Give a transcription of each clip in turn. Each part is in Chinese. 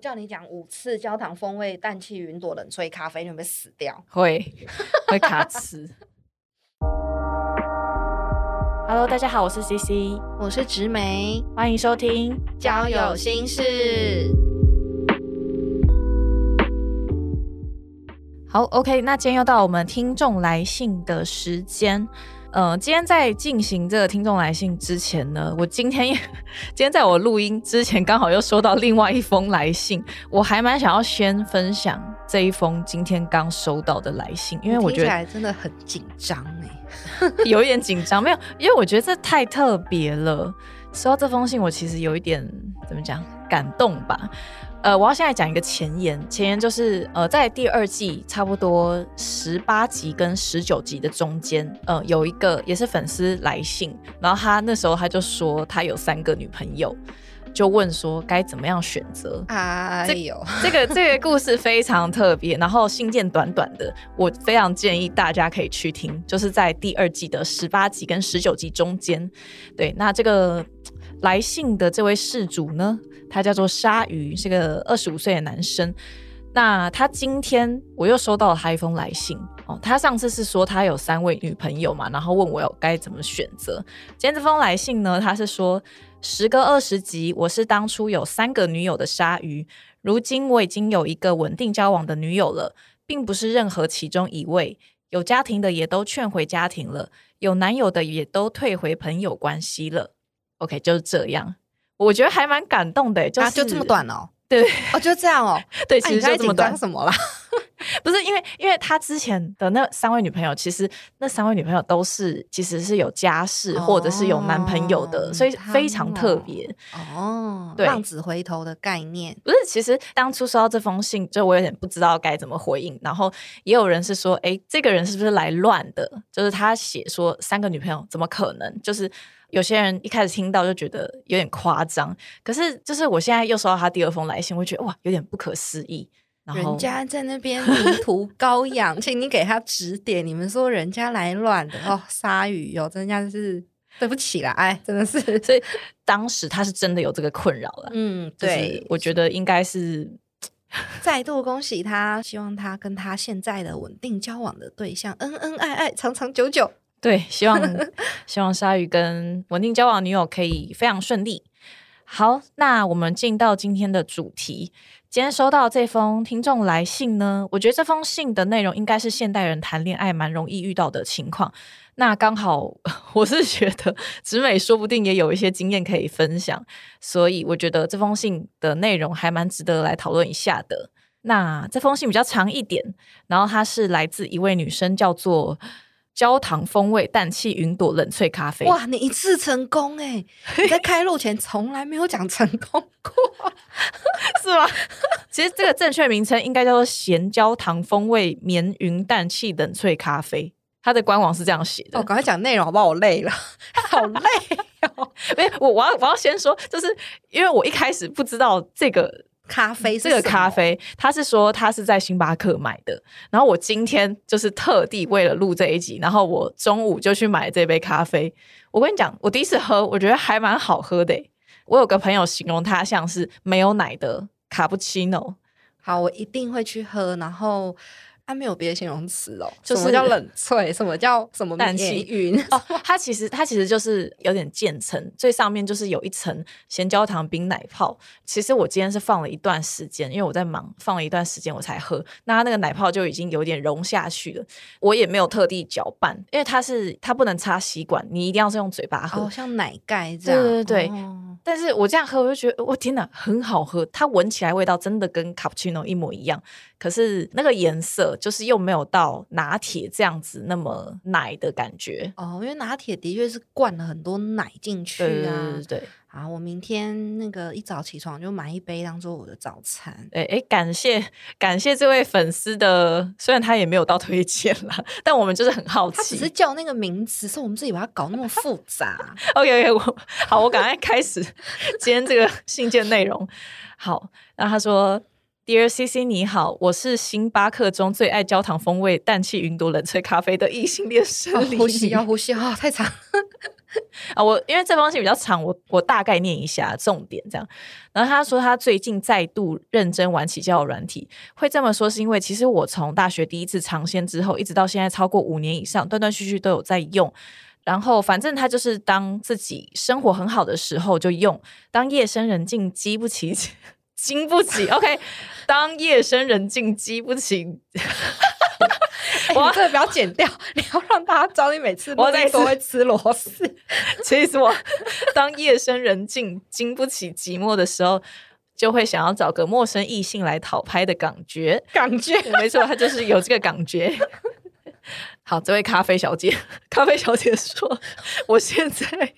叫你讲五次焦糖风味氮气云朵冷萃咖啡，你会不会死掉？会会卡 词。Hello，大家好，我是 CC，我是植梅，欢迎收听交友心事。好，OK，那今天又到我们听众来信的时间。呃，今天在进行这个听众来信之前呢，我今天也今天在我录音之前，刚好又收到另外一封来信，我还蛮想要先分享这一封今天刚收到的来信，因为我觉得真的很紧张哎，有一点紧张，没有，因为我觉得这太特别了。收到这封信，我其实有一点怎么讲，感动吧。呃，我要现在讲一个前言，前言就是呃，在第二季差不多十八集跟十九集的中间，呃，有一个也是粉丝来信，然后他那时候他就说他有三个女朋友，就问说该怎么样选择。哎呦，这个这个故事非常特别，然后信件短短的，我非常建议大家可以去听，就是在第二季的十八集跟十九集中间。对，那这个来信的这位事主呢？他叫做鲨鱼，是个二十五岁的男生。那他今天我又收到了他一封来信哦。他上次是说他有三位女朋友嘛，然后问我要该怎么选择。今天这封来信呢，他是说时隔二十集，我是当初有三个女友的鲨鱼，如今我已经有一个稳定交往的女友了，并不是任何其中一位。有家庭的也都劝回家庭了，有男友的也都退回朋友关系了。OK，就是这样。我觉得还蛮感动的，就是就这么短哦，对，哦就这样哦，对，其实就这么短，什么啦？不是因为，因为他之前的那三位女朋友，其实那三位女朋友都是其实是有家室或者是有男朋友的，所以非常特别哦。对，浪子回头的概念不是，其实当初收到这封信，就我有点不知道该怎么回应。然后也有人是说，哎，这个人是不是来乱的？就是他写说三个女朋友，怎么可能？就是。有些人一开始听到就觉得有点夸张，可是就是我现在又收到他第二封来信，我觉得哇，有点不可思议。人家在那边迷途羔羊，请你给他指点。你们说人家来乱的 哦，鲨鱼哟，真的是对不起啦，哎，真的是。所以当时他是真的有这个困扰了。嗯，对，我觉得应该是再度恭喜他，希望他跟他现在的稳定交往的对象恩恩爱爱，长长久久。对，希望希望鲨鱼跟稳定交往女友可以非常顺利。好，那我们进到今天的主题。今天收到这封听众来信呢，我觉得这封信的内容应该是现代人谈恋爱蛮容易遇到的情况。那刚好 我是觉得直美说不定也有一些经验可以分享，所以我觉得这封信的内容还蛮值得来讨论一下的。那这封信比较长一点，然后它是来自一位女生，叫做。焦糖风味氮气云朵冷萃咖啡，哇！你一次成功哎！你在开录前从来没有讲成功过，是吗？其实这个正确名称应该叫做咸焦糖风味绵云氮气冷萃咖啡，它的官网是这样写的。我赶快讲内容好不好？我累了，好累哦！没，我我要我要先说，就是因为我一开始不知道这个。咖啡这个咖啡，他是说他是在星巴克买的。然后我今天就是特地为了录这一集，然后我中午就去买这杯咖啡。我跟你讲，我第一次喝，我觉得还蛮好喝的。我有个朋友形容它像是没有奶的卡布奇诺。好，我一定会去喝。然后。它没有别的形容词哦，什么叫冷萃？什么叫什么氮气云？哦，它其实它其实就是有点渐层，最上面就是有一层咸焦糖冰奶泡。其实我今天是放了一段时间，因为我在忙，放了一段时间我才喝。那它那个奶泡就已经有点融下去了。我也没有特地搅拌，因为它是它不能插吸管，你一定要是用嘴巴喝，像奶盖这样。对对对。但是我这样喝，我就觉得我天哪，很好喝。它闻起来味道真的跟卡布奇诺一模一样。可是那个颜色就是又没有到拿铁这样子那么奶的感觉哦，因为拿铁的确是灌了很多奶进去啊。对对好，我明天那个一早起床就买一杯当做我的早餐。哎哎，感谢感谢这位粉丝的，虽然他也没有到推荐啦，但我们就是很好奇，他只是叫那个名字，是我们自己把它搞那么复杂。OK OK，我好，我赶快开始今天这个信件内容。好，然后他说。Dear CC，你好，我是星巴克中最爱焦糖风味氮气云朵冷萃咖啡的异性恋生理。呼吸要呼吸啊，太长。啊，我因为这封信比较长，我我大概念一下重点这样。然后他说他最近再度认真玩起交友软体，会这么说是因为其实我从大学第一次尝鲜之后，一直到现在超过五年以上，断断续续都有在用。然后反正他就是当自己生活很好的时候就用，当夜深人静激不起。经不起，OK。当夜深人静，激不起。我这个不要剪掉，你要让大家知道你每次我在都会吃螺丝。其实我当夜深人静，经不起寂寞的时候，就会想要找个陌生异性来讨拍的感觉。感觉没错，他就是有这个感觉。好，这位咖啡小姐，咖啡小姐说，我现在。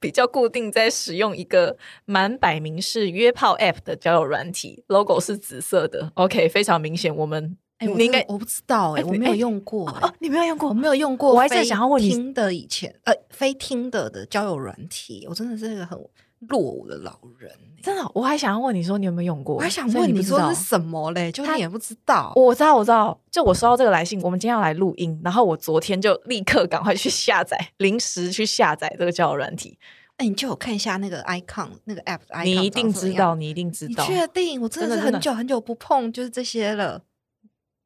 比较固定在使用一个蛮摆明是约炮 App 的交友软体，logo 是紫色的。OK，非常明显。我们你应该我不知道哎，我没有用过哦，你没有用过，我没有用过。我还在想要问你，听的以前呃，非听的的交友软体，我真的是一个很。落伍的老人，真的，我还想要问你说，你有没有用过？我还想问你说是什么嘞？就你也不知道。我知道，我知道。就我收到这个来信，我们今天要来录音，然后我昨天就立刻赶快去下载，临时去下载这个交友软体。哎，你就有看一下那个 icon，那个 app icon，你一定知道，你一定知道。确定？我真的是很久很久不碰，就是这些了。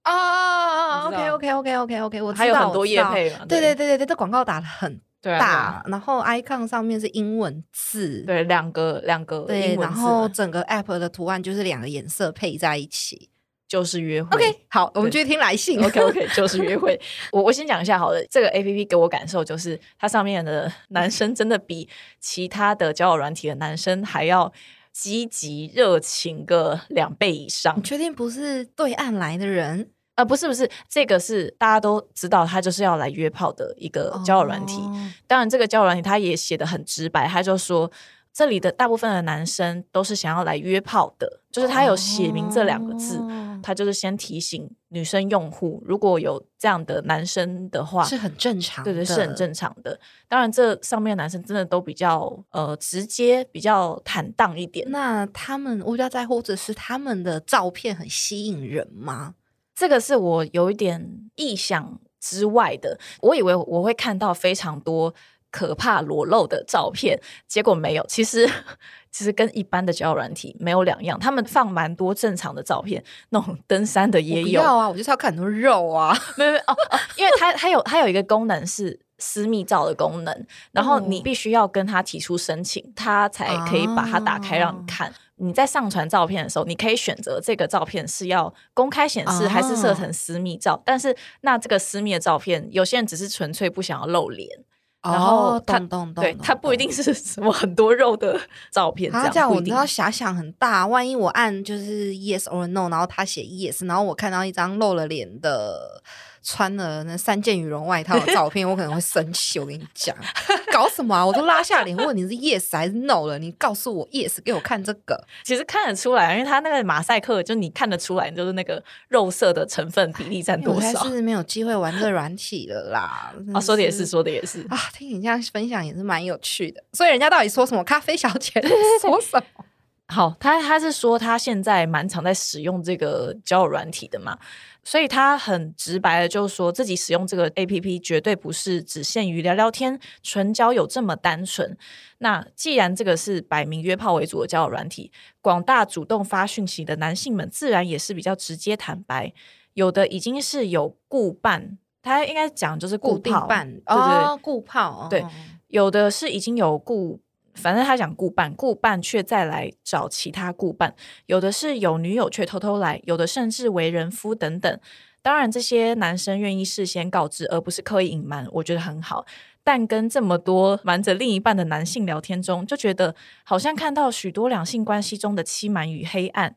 啊，OK OK OK OK OK，我还有很多页配嘛。对对对对对，这广告打的很。大，然后 icon 上面是英文字，对，两个两个，对，然后整个 app 的图案就是两个颜色配在一起，就是约会。OK，好，我们继续听来信。OK OK，就是约会。我我先讲一下，好了，这个 app 给我感受就是，它上面的男生真的比其他的交友软体的男生还要积极热情个两倍以上。你确定不是对岸来的人？啊，不是不是，这个是大家都知道，他就是要来约炮的一个交友软体。当然，这个交友软体他也写的很直白，他就说这里的大部分的男生都是想要来约炮的，就是他有写明这两个字，他就是先提醒女生用户，如果有这样的男生的话，是很正常，对对，是很正常的。当然，这上面的男生真的都比较呃直接，比较坦荡一点。那他们我比较在乎的是他们的照片很吸引人吗？这个是我有一点意想之外的，我以为我会看到非常多可怕裸露的照片，结果没有。其实，其实跟一般的交友软体没有两样，他们放蛮多正常的照片，那种登山的也有啊。我就是要看很多肉啊，没有没有哦哦，因为它它有它有一个功能是。私密照的功能，然后你必须要跟他提出申请，他才可以把它打开让你看。你在上传照片的时候，你可以选择这个照片是要公开显示还是设成私密照。但是那这个私密的照片，有些人只是纯粹不想要露脸，然后他对他不一定是什么很多肉的照片。他这样我知道遐想很大，万一我按就是 yes or no，然后他写 yes，然后我看到一张露了脸的。穿了那三件羽绒外套的照片，我可能会生气。我跟你讲，搞什么啊？我都拉下脸问你是 yes 还是 no 了，你告诉我 yes，给我看这个。其实看得出来，因为他那个马赛克，就你看得出来，就是那个肉色的成分比例占多少。是没有机会玩这软体了啦。啊，说的也是，说的也是啊。听你这样分享也是蛮有趣的。所以人家到底说什么？咖啡小姐说什么？好，他他是说他现在蛮常在使用这个交友软体的嘛。所以他很直白的，就是说自己使用这个 A P P 绝对不是只限于聊聊天、纯交友这么单纯。那既然这个是摆明约炮为主的交友软体，广大主动发讯息的男性们自然也是比较直接坦白。有的已经是有固伴，他应该讲就是固定伴，对对，固炮。对，有的是已经有固。反正他想顾伴，顾伴却再来找其他顾伴，有的是有女友却偷偷来，有的甚至为人夫等等。当然，这些男生愿意事先告知，而不是刻意隐瞒，我觉得很好。但跟这么多瞒着另一半的男性聊天中，就觉得好像看到许多两性关系中的欺瞒与黑暗，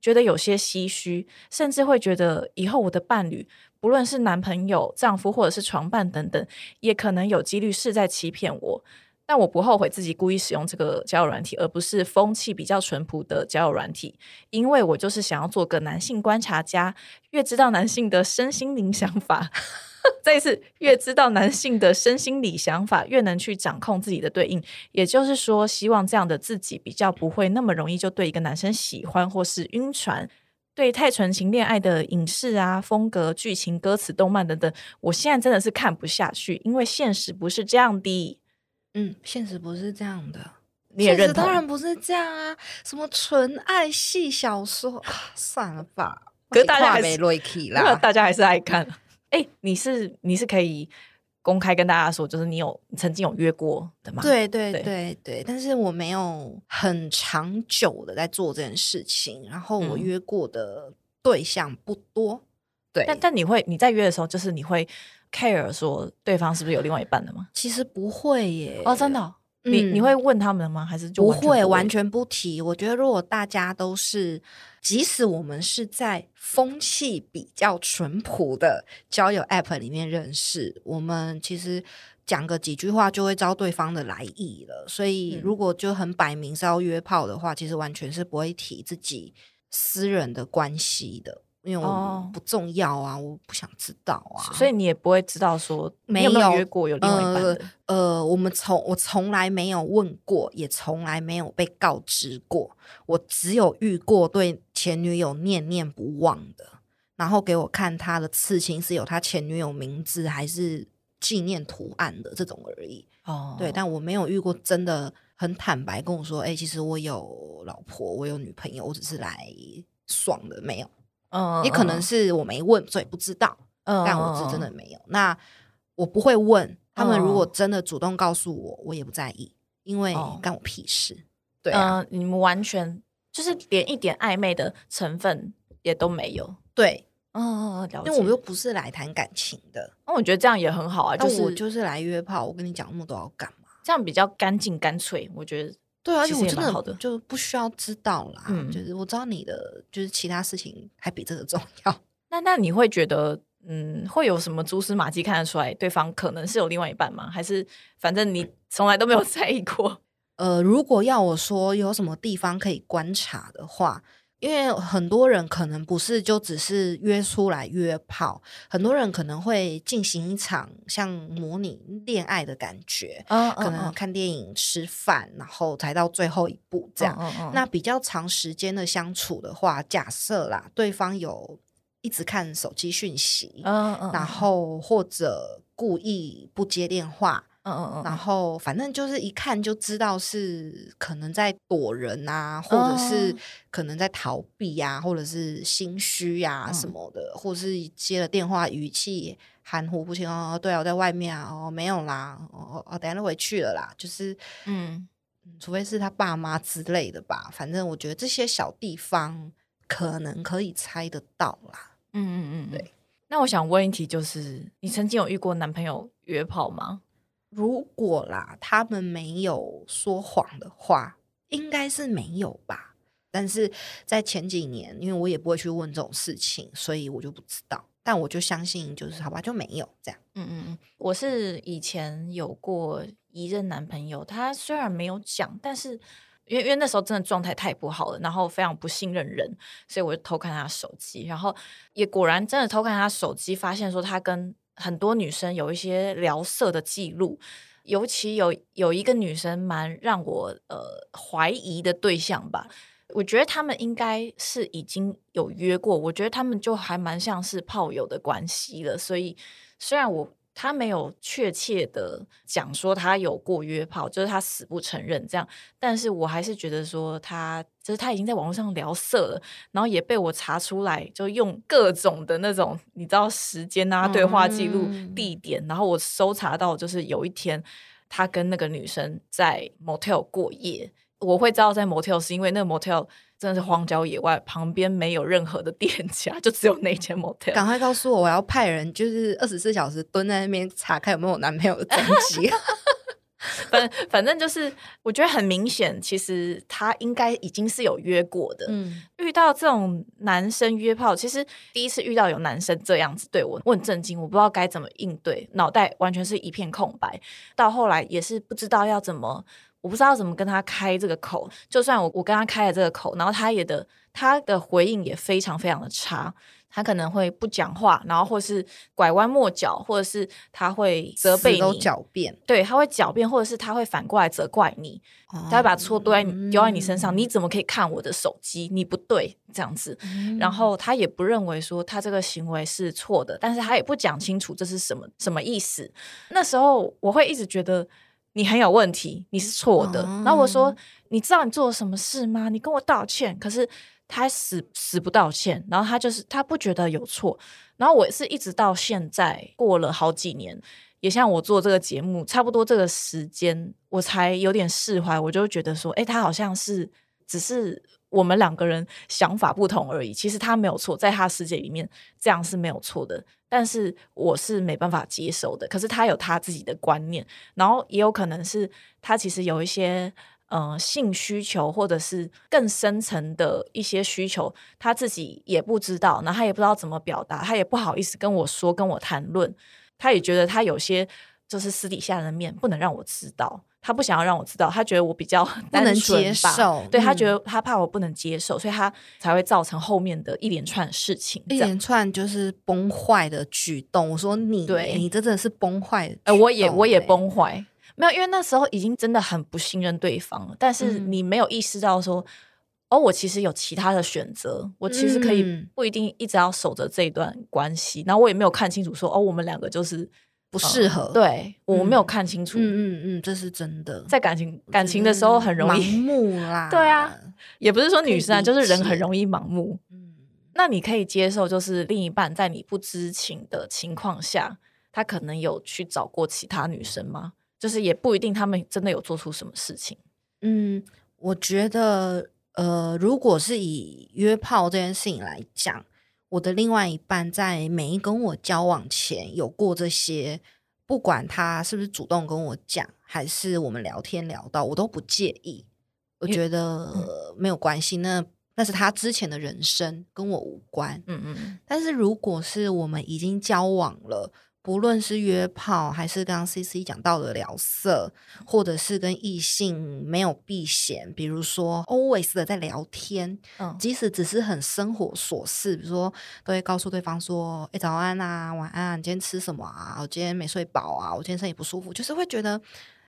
觉得有些唏嘘，甚至会觉得以后我的伴侣，不论是男朋友、丈夫或者是床伴等等，也可能有几率是在欺骗我。但我不后悔自己故意使用这个交友软体，而不是风气比较淳朴的交友软体，因为我就是想要做个男性观察家，越知道男性的身心灵想法，再一次越知道男性的身心理想法，越能去掌控自己的对应。也就是说，希望这样的自己比较不会那么容易就对一个男生喜欢或是晕船。对太纯情恋爱的影视啊、风格、剧情、歌词、动漫等等，我现在真的是看不下去，因为现实不是这样的。嗯，现实不是这样的。你也认同？当然不是这样啊！什么纯爱系小说啊，算了吧。可是大家还是瑞 k 啦，大家还是爱看。哎，你是你是可以公开跟大家说，就是你有曾经有约过的吗？对对对对，但是我没有很长久的在做这件事情，然后我约过的对象不多。对，但但你会你在约的时候，就是你会 care 说对方是不是有另外一半的吗？其实不会耶。哦，真的。你你会问他们吗？还是就不会完全不提？我觉得如果大家都是，即使我们是在风气比较淳朴的交友 App 里面认识，我们其实讲个几句话就会知道对方的来意了。所以如果就很摆明是要约炮的话，其实完全是不会提自己私人的关系的。因为我不重要啊，我不想知道啊，所以你也不会知道说没有约过有另外一半的。呃，我们从我从来没有问过，也从来没有被告知过。我只有遇过对前女友念念不忘的，然后给我看他的刺青是有他前女友名字还是纪念图案的这种而已。哦，对，但我没有遇过真的很坦白跟我说，哎，其实我有老婆，我有女朋友，我只是来爽的，没有。嗯，也可能是我没问，所以不知道。嗯，但我是真的没有。那我不会问他们，如果真的主动告诉我，我也不在意，因为干我屁事。对啊，你们完全就是连一点暧昧的成分也都没有。对，嗯，因为我又不是来谈感情的。那我觉得这样也很好啊，就是我就是来约炮。我跟你讲那么多要干嘛？这样比较干净干脆，我觉得。对，而且我真的就不需要知道啦。嗯，就是我知道你的，就是其他事情还比这个重要。那那你会觉得，嗯，会有什么蛛丝马迹看得出来对方可能是有另外一半吗？还是反正你从来都没有 在意过？呃，如果要我说有什么地方可以观察的话。因为很多人可能不是就只是约出来约炮，很多人可能会进行一场像模拟恋爱的感觉，可能看电影、吃饭，然后才到最后一步这样。那比较长时间的相处的话，假设啦，对方有一直看手机讯息，然后或者故意不接电话。嗯嗯嗯，然后反正就是一看就知道是可能在躲人啊，或者是可能在逃避呀，或者是心虚呀什么的，或者是接了电话语气含糊不清哦。对啊，我在外面啊，哦没有啦，哦哦，等下就回去了啦。就是嗯，除非是他爸妈之类的吧。反正我觉得这些小地方可能可以猜得到啦。嗯嗯嗯，对。那我想问一题，就是你曾经有遇过男朋友约炮吗？如果啦，他们没有说谎的话，应该是没有吧。但是在前几年，因为我也不会去问这种事情，所以我就不知道。但我就相信，就是好吧，就没有这样。嗯嗯嗯，我是以前有过一任男朋友，他虽然没有讲，但是因为因为那时候真的状态太不好了，然后非常不信任人，所以我就偷看他手机，然后也果然真的偷看他手机，发现说他跟。很多女生有一些聊色的记录，尤其有有一个女生蛮让我呃怀疑的对象吧。我觉得他们应该是已经有约过，我觉得他们就还蛮像是炮友的关系了。所以虽然我。他没有确切的讲说他有过约炮，就是他死不承认这样。但是我还是觉得说他，就是他已经在网络上聊色了，然后也被我查出来，就用各种的那种你知道时间啊、对话记录、地点，然后我搜查到，就是有一天他跟那个女生在 motel 过夜。我会知道在 motel 是因为那个 motel。真的是荒郊野外，旁边没有任何的店家，就只有那间 motel。赶快告诉我，我要派人，就是二十四小时蹲在那边查看有没有男朋友的踪迹。反反正就是，我觉得很明显，其实他应该已经是有约过的。嗯，遇到这种男生约炮，其实第一次遇到有男生这样子对我，我很震惊，我不知道该怎么应对，脑袋完全是一片空白。到后来也是不知道要怎么。我不知道怎么跟他开这个口，就算我我跟他开了这个口，然后他也的他的回应也非常非常的差，他可能会不讲话，然后或是拐弯抹角，或者是他会责备你，狡辩，对，他会狡辩，或者是他会反过来责怪你，他会把错丢在丢在你身上，你怎么可以看我的手机？你不对这样子，然后他也不认为说他这个行为是错的，但是他也不讲清楚这是什么什么意思。那时候我会一直觉得。你很有问题，你是错的。哦然后我说，你知道你做了什么事吗？你跟我道歉。可是他死死不道歉，然后他就是他不觉得有错。然后我是一直到现在过了好几年，也像我做这个节目，差不多这个时间，我才有点释怀。我就觉得说，哎，他好像是只是我们两个人想法不同而已。其实他没有错，在他世界里面这样是没有错的。但是我是没办法接受的。可是他有他自己的观念，然后也有可能是他其实有一些。呃，性需求或者是更深层的一些需求，他自己也不知道，然后他也不知道怎么表达，他也不好意思跟我说、跟我谈论，他也觉得他有些就是私底下的面不能让我知道，他不想要让我知道，他觉得我比较不能接受对他嗯觉得他怕我不能接受，所以他才会造成后面的一连串事情。一连串就是崩坏的举动。我说你，对你这真的是崩坏的呃，我也我也欸，崩坏，没有，因为那时候已经真的很不信任对方了，但是嗯你没有意识到说，哦，我其实有其他的选择，我其实可以嗯不一定一直要守着这一段关系，然后我也没有看清楚说，哦，我们两个就是不呃适合。，对我没有嗯看清楚，嗯嗯嗯，这是真的。在感情感情的时候很容易盲，目啦。对啊，也不是说女生啊，就是人很容易盲目。嗯，那你可以接受，就是另一半在你不知情的情况下，他可能有去找过其他女生吗？就是也不一定，他们真的有做出什么事情。嗯，我觉得，呃，如果是以约炮这件事情来讲，我的另外一半在没跟我交往前有过这些，不管他是不是主动跟我讲，还是我们聊天聊到，我都不介意。我觉得、呃没有关系，那那是他之前的人生，跟我无关。嗯嗯但是如果是我们已经交往了，不论是约炮，还是刚刚 C C 讲到的聊色，或者是跟异性没有避嫌，比如说 always 的在聊天，嗯即使只是很生活琐事，比如说都会告诉对方说：“哎、早安啊，晚安啊，你今天吃什么啊？我今天没睡饱啊，我今天身体不舒服。”就是会觉得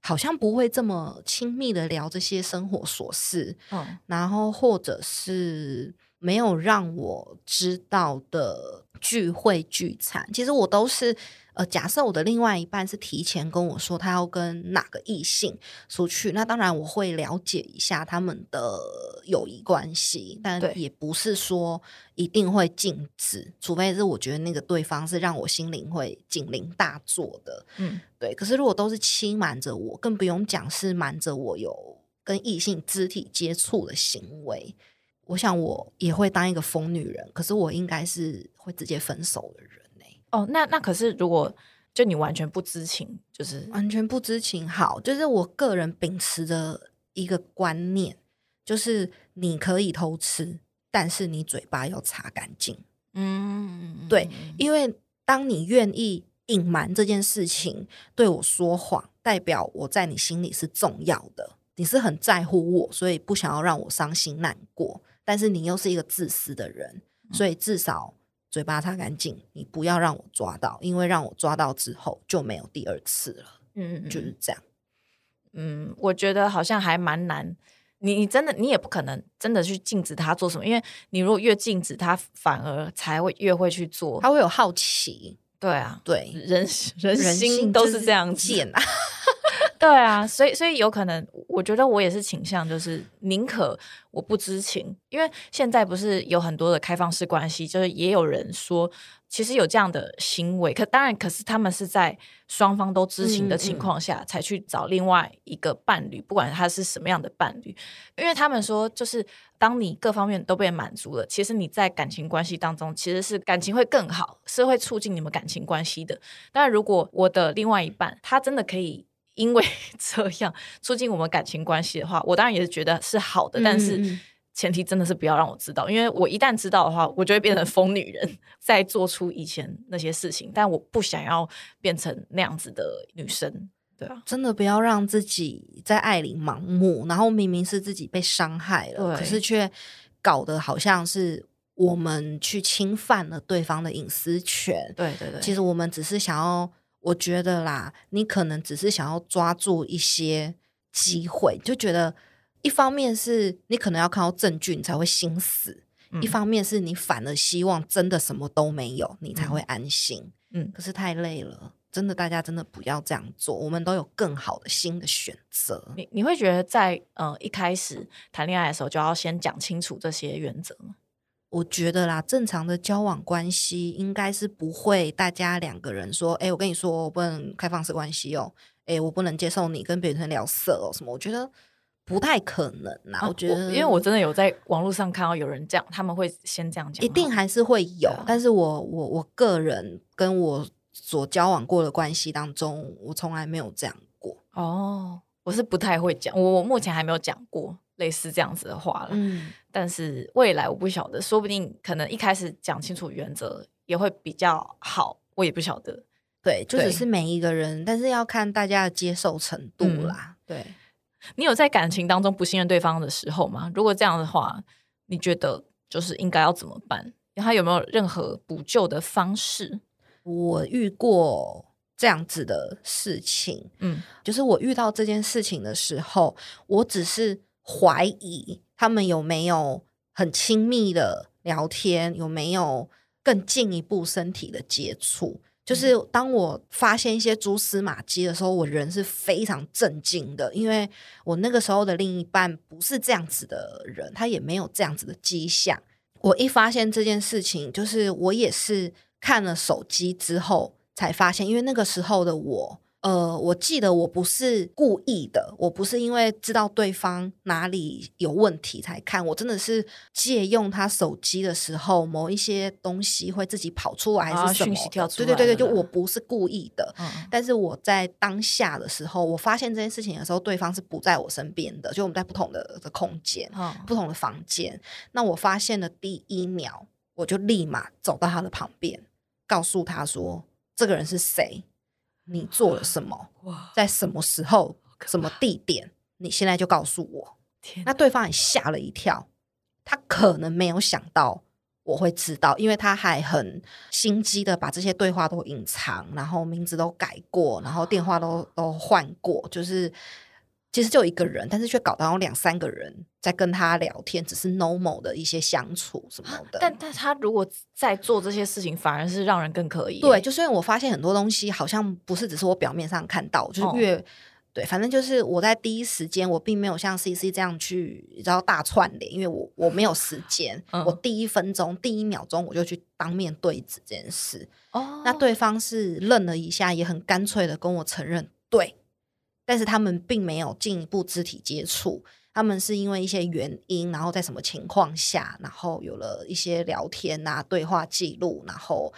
好像不会这么亲密的聊这些生活琐事，嗯然后或者是没有让我知道的聚会聚餐，其实我都是呃，假设我的另外一半是提前跟我说他要跟哪个异性出去，那当然我会了解一下他们的友谊关系，但也不是说一定会禁止，除非是我觉得那个对方是让我心灵会警铃大作的，嗯。对，可是如果都是欺瞒着我，更不用讲是瞒着我有跟异性肢体接触的行为，我想我也会当一个疯女人。可是我应该是会直接分手的人。呢、哦，那那可是如果就你完全不知情，就是完全不知情。好，就是我个人秉持的一个观念，就是你可以偷吃，但是你嘴巴要擦干净。嗯对因为当你愿意隐瞒这件事情，对我说谎，代表我在你心里是重要的，你是很在乎我，所以不想要让我伤心难过。但是你又是一个自私的人，所以至少嘴巴擦干净，你不要让我抓到，因为让我抓到之后就没有第二次了，嗯嗯就是这样。嗯，我觉得好像还蛮难。你你真的你也不可能真的去禁止他做什么，因为你如果越禁止他，反而才会越会去做。他会有好奇，对啊，对，人人人心都是这样子。贱啊。对啊，所以所以有可能，我觉得我也是倾向，就是宁可我不知情，因为现在不是有很多的开放式关系，就是也有人说，其实有这样的行为，可当然，可是他们是在双方都知情的情况下才去找另外一个伴侣，不管他是什么样的伴侣，因为他们说，就是当你各方面都被满足了，其实你在感情关系当中其实是感情会更好，是会促进你们感情关系的。但，如果我的另外一半他真的可以。因为 这样促进我们感情关系的话，我当然也是觉得是好的，但是前提真的是不要让我知道，因为我一旦知道的话，我就会变成疯女人，再做出以前那些事情，但我不想要变成那样子的女生，对啊，真的不要让自己在爱里盲目，然后明明是自己被伤害了，可是却搞得好像是我们去侵犯了对方的隐私权。对对对，其实我们只是想要，我觉得啦，你可能只是想要抓住一些机会，就觉得一方面是你可能要看到证据，你才会心死；一嗯方面是你反而希望真的什么都没有，你才会安心。嗯可是太累了，真的大家真的不要这样做，我们都有更好的新的选择。你你会觉得在呃一开始谈恋爱的时候就要先讲清楚这些原则吗？我觉得啦，正常的交往关系应该是不会大家两个人说，哎，我跟你说，我不能开放式关系哦，哎，我不能接受你跟别人聊色哦，什么？我觉得不太可能啦。我觉得，因为我真的有在网络上看到有人这样，他们会先这样讲，一定还是会有。但是我我我个人跟我所交往过的关系当中，我从来没有这样过。哦，我是不太会讲，我我目前还没有讲过。类似这样子的话了，嗯，但是未来我不晓得，说不定可能一开始讲清楚原则也会比较好，我也不晓得。对，就只是每一个人，但是要看大家的接受程度啦。对，你有在感情当中不信任对方的时候吗？如果这样的话，你觉得就是应该要怎么办？他有没有任何补救的方式？我遇过这样子的事情，嗯，就是我遇到这件事情的时候，我只是。怀疑他们有没有很亲密的聊天，有没有更进一步身体的接触？就是当我发现一些蛛丝马迹的时候，我人是非常震惊的，因为我那个时候的另一半不是这样子的人，他也没有这样子的迹象。我一发现这件事情，就是我也是看了手机之后才发现，因为那个时候的我。呃，我记得我不是故意的，我不是因为知道对方哪里有问题才看，我真的是借用他手机的时候，某一些东西会自己跑出来，还是什么？对对对对，就我不是故意的，但是我在当下的时候，我发现这件事情的时候，对方是不在我身边的，就我们在不同的的空间，不同的房间。那我发现的第一秒，我就立马走到他的旁边，告诉他说：“这个人是谁？”你做了什么？在什么时候、什么地点？你现在就告诉我。那对方也吓了一跳，他可能没有想到我会知道，因为他还很心机的把这些对话都隐藏，然后名字都改过，然后电话都都换过，就是。其实就一个人，但是却搞到有两三个人在跟他聊天，只是 normal 的一些相处什么的。但但他如果在做这些事情，反而是让人更可以。对，就是因为我发现很多东西好像不是只是我表面上看到，就是越对，反正就是我在第一时间，我并没有像 C C 这样去你知道大串联，因为我我没有时间，我第一分钟、第一秒钟我就去当面对质这件事。哦，那对方是愣了一下，也很干脆的跟我承认，对。但是他们并没有进一步肢体接触，他们是因为一些原因，然后在什么情况下，然后有了一些聊天啊、对话记录，然后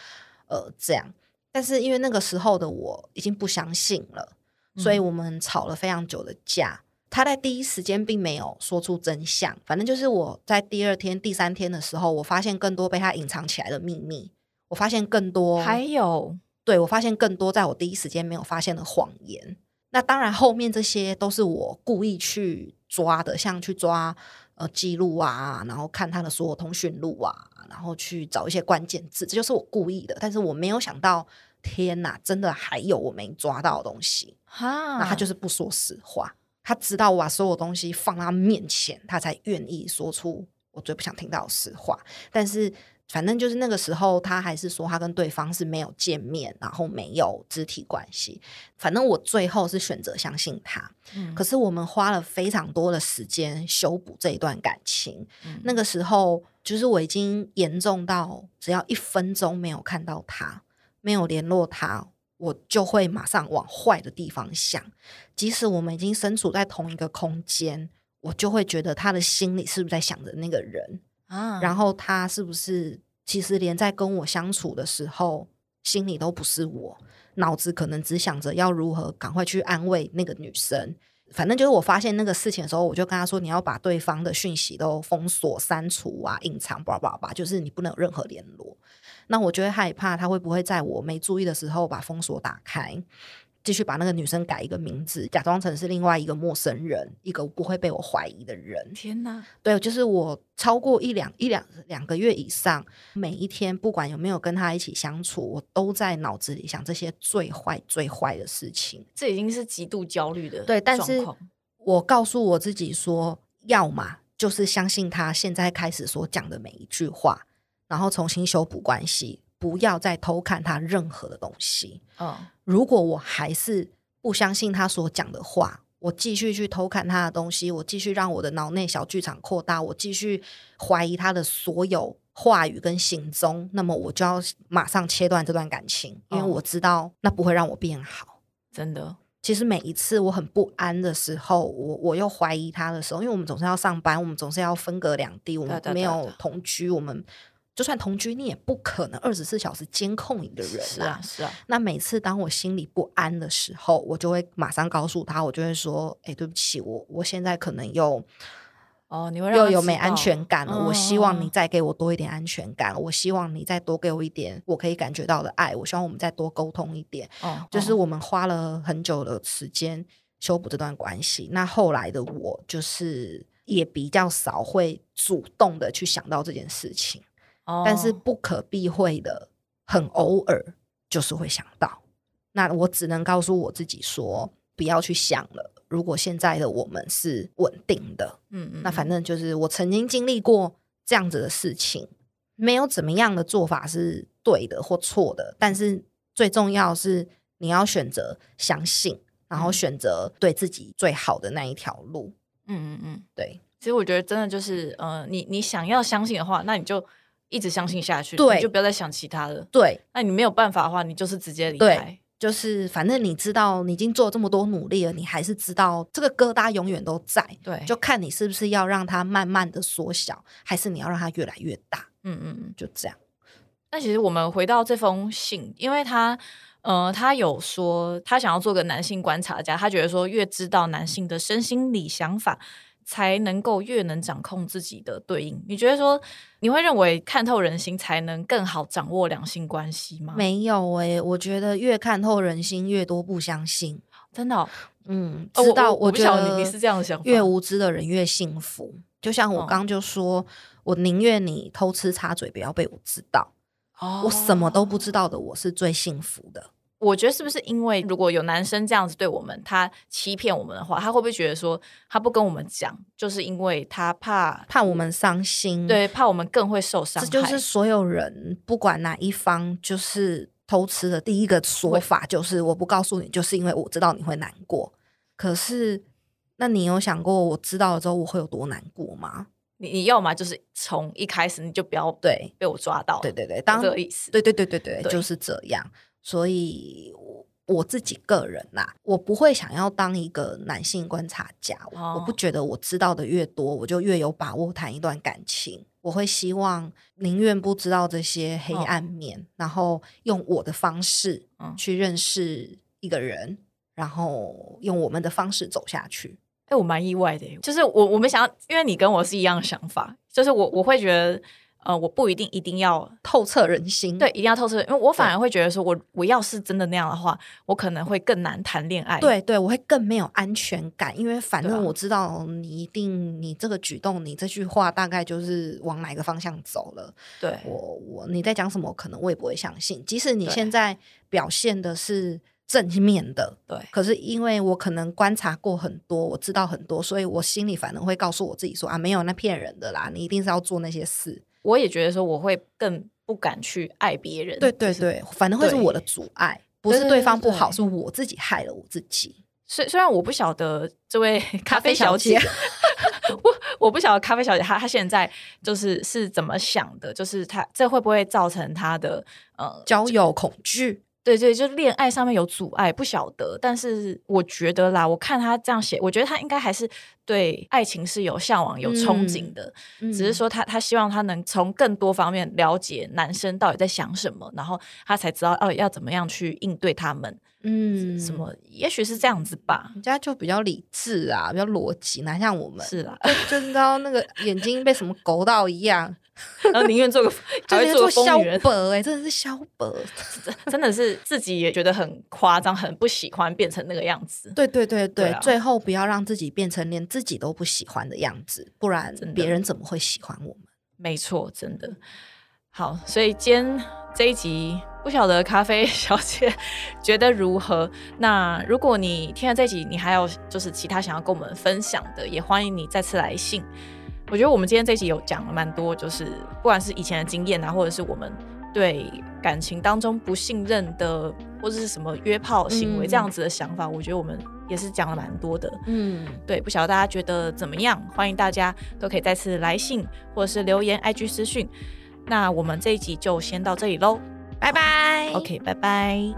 呃这样。但是因为那个时候的我已经不相信了，所以我们吵了非常久的架。他在第一时间并没有说出真相，反正就是我在第二天、第三天的时候，我发现更多被他隐藏起来的秘密，我发现更多，还有对我发现更多在我第一时间没有发现的谎言。那当然，后面这些都是我故意去抓的，像去抓呃记录啊，然后看他的所有通讯录啊，然后去找一些关键字，这就是我故意的。但是我没有想到，天哪，真的还有我没抓到的东西。哈，那他就是不说实话，他知道我把所有东西放他面前，他才愿意说出我最不想听到的实话。但是。反正就是那个时候，他还是说他跟对方是没有见面，然后没有肢体关系。反正我最后是选择相信他。可是我们花了非常多的时间修补这一段感情。那个时候，就是我已经严重到只要一分钟没有看到他，没有联络他，我就会马上往坏的地方想。即使我们已经身处在同一个空间，我就会觉得他的心里是不是在想着那个人。啊，然后他是不是其实连在跟我相处的时候，心里都不是我，脑子可能只想着要如何赶快去安慰那个女生。反正就是我发现那个事情的时候，我就跟他说：“你要把对方的讯息都封锁、删除啊，隐藏，叭叭叭，就是你不能有任何联络。”那我就会害怕他会不会在我没注意的时候把封锁打开。继续把那个女生改一个名字，假装成是另外一个陌生人，一个不会被我怀疑的人。天哪！对，就是我超过一两一两两个月以上，每一天不管有没有跟他一起相处，我都在脑子里想这些最坏最坏的事情。这已经是极度焦虑的对，但是我告诉我自己说，要么就是相信他现在开始所讲的每一句话，然后重新修补关系。不要再偷看他任何的东西。嗯如果我还是不相信他所讲的话，我继续去偷看他的东西，我继续让我的脑内小剧场扩大，我继续怀疑他的所有话语跟行踪，那么我就要马上切断这段感情，因为哦我知道那不会让我变好。真的，其实每一次我很不安的时候，我我又怀疑他的时候，因为我们总是要上班，我们总是要分隔两地，我们没有同居，我们就算同居，你也不可能二十四小时监控你的人是啊是啊，那每次当我心里不安的时候，我就会马上告诉他，我就会说：“哎、对不起，我我现在可能又哦，你会让又有没安全感了。我希望你嗯再给我多一点安全感，我希望你再多给我一点我可以感觉到的爱。我希望我们再多沟通一点。哦，就是哦我们花了很久的时间修补这段关系。那后来的我，就是也比较少会主动的去想到这件事情。”但是哦不可避讳的，很偶尔就是会想到。那我只能告诉我自己说，不要去想了。如果现在的我们是稳定的，嗯嗯，那反正正就是我曾经经历过这样子的事情，没有怎么样的做法是对的或错的，但是最重要是你要选择相信，然后嗯选择对自己最好的那一条路。嗯嗯嗯，对其实我觉得真的就是呃，你你想要相信的话，那你就一直相信下去，对你就不要再想其他的。对，那你没有办法的话，你就是直接离对开。就是反正你知道你已经做这么多努力了，你还是知道这个疙瘩永远都在，对，就看你是不是要让它慢慢的缩小，还是你要让它越来越大，嗯嗯嗯。就这样。那其实我们回到这封信，因为他呃，他有说他想要做个男性观察家，他觉得说越知道男性的身心理想法。才能够越能掌控自己的对应。你觉得说你会认为看透人心才能更好掌握两性关系吗？没有诶、我觉得越看透人心，越多不相信。真的哦、嗯，哦知道，我觉得你你是这样的想法越无知的人越幸福。就像我嗯刚就说，我宁愿你偷吃插嘴，不要被我知道。哦我什么都不知道的，我是最幸福的。我觉得是不是因为如果有男生这样子对我们，他欺骗我们的话，他会不会觉得说他不跟我们讲，就是因为他怕怕我们伤心，对怕我们更会受伤害？这就是所有人不管哪一方，就是偷吃的第一个说法，就是我不告诉你，就是因为我知道你会难过。可是，那你有想过，我知道了之后我会有多难过吗？你你要么就是从一开始你就不要对，被我抓到，对对对，当这个意思。对对对对对，对就是这样。所以我我自己个人呐、我不会想要当一个男性观察家。我我不哦觉得我知道的越多，我就越有把握谈一段感情。我会希望宁愿不知道这些黑哦暗面，然后用我的方式嗯去认识一个人，然后用我们的方式走下去。哎、我蛮意外的，就是我我们想要，因为你跟我是一样的想法，就是我我会觉得，呃，我不一定一定要透彻人心，对，一定要透彻，因为我反而会觉得说我我要是真的那样的话，我可能会更难谈恋爱。对对，我会更没有安全感，因为反正我知道你一定，你这个举动，你这句话大概就是往哪个方向走了。对我我你在讲什么，可能我也不会相信。即使你现在表现的是正面的，对可是因为我可能观察过很多，我知道很多，所以我心里反而会告诉我自己说啊，没有那骗人的啦，你一定是要做那些事。我也觉得说我会更不敢去爱别人。就是对对对，反正会是我的阻碍，不是对方不好，是我自己害了我自己。虽虽然我不晓得这位咖啡小姐，我我不晓得咖啡小姐她她现在就是是怎么想的，就是她这会不会造成她的呃交友恐惧，对对，就恋爱上面有阻碍，不晓得。但是我觉得啦，我看他这样写，我觉得他应该还是对爱情是有向往、有憧憬的，嗯只是说他他希望他能从更多方面了解男生到底在想什么，然后他才知道哦要怎么样去应对他们。嗯什么？也许是这样子吧。人家就比较理智啊，比较逻辑，哪像我们是啦，就是知道那个眼睛被什么勾到一样，然后宁愿做个，就是做疯女人，本哎、真的是消伯。真的是自己也觉得很夸张，很不喜欢变成那个样子。对对对对，最后不要让自己变成连自己都不喜欢的样子，不然别人怎么会喜欢我们？没错，真的好。所以今天这一集，不晓得咖啡 小姐觉得如何？那如果你听了这集，你还有就是其他想要跟我们分享的，也欢迎你再次来信。我觉得我们今天这一集有讲了蛮多，就是不管是以前的经验啊，或者是我们对感情当中不信任的，或者是什么约炮行为嗯这样子的想法，我觉得我们也是讲了蛮多的。嗯，对，不晓得大家觉得怎么样？欢迎大家都可以再次来信或者是留言 IG 私讯。那我们这一集就先到这里喽。拜拜。OK，拜拜。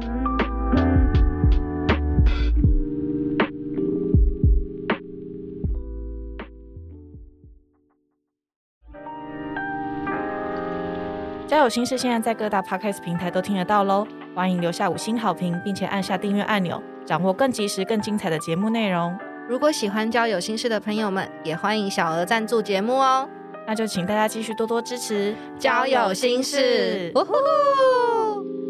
交友心事现在在各大 Podcast 平台都听得到喽，欢迎留下五星好评，并且按下订阅按钮，掌握更及时、更精彩的节目内容。如果喜欢交友心事的朋友们，也欢迎小额赞助节目哦。那就请大家继续多多支持。交友心事，呜呼！呼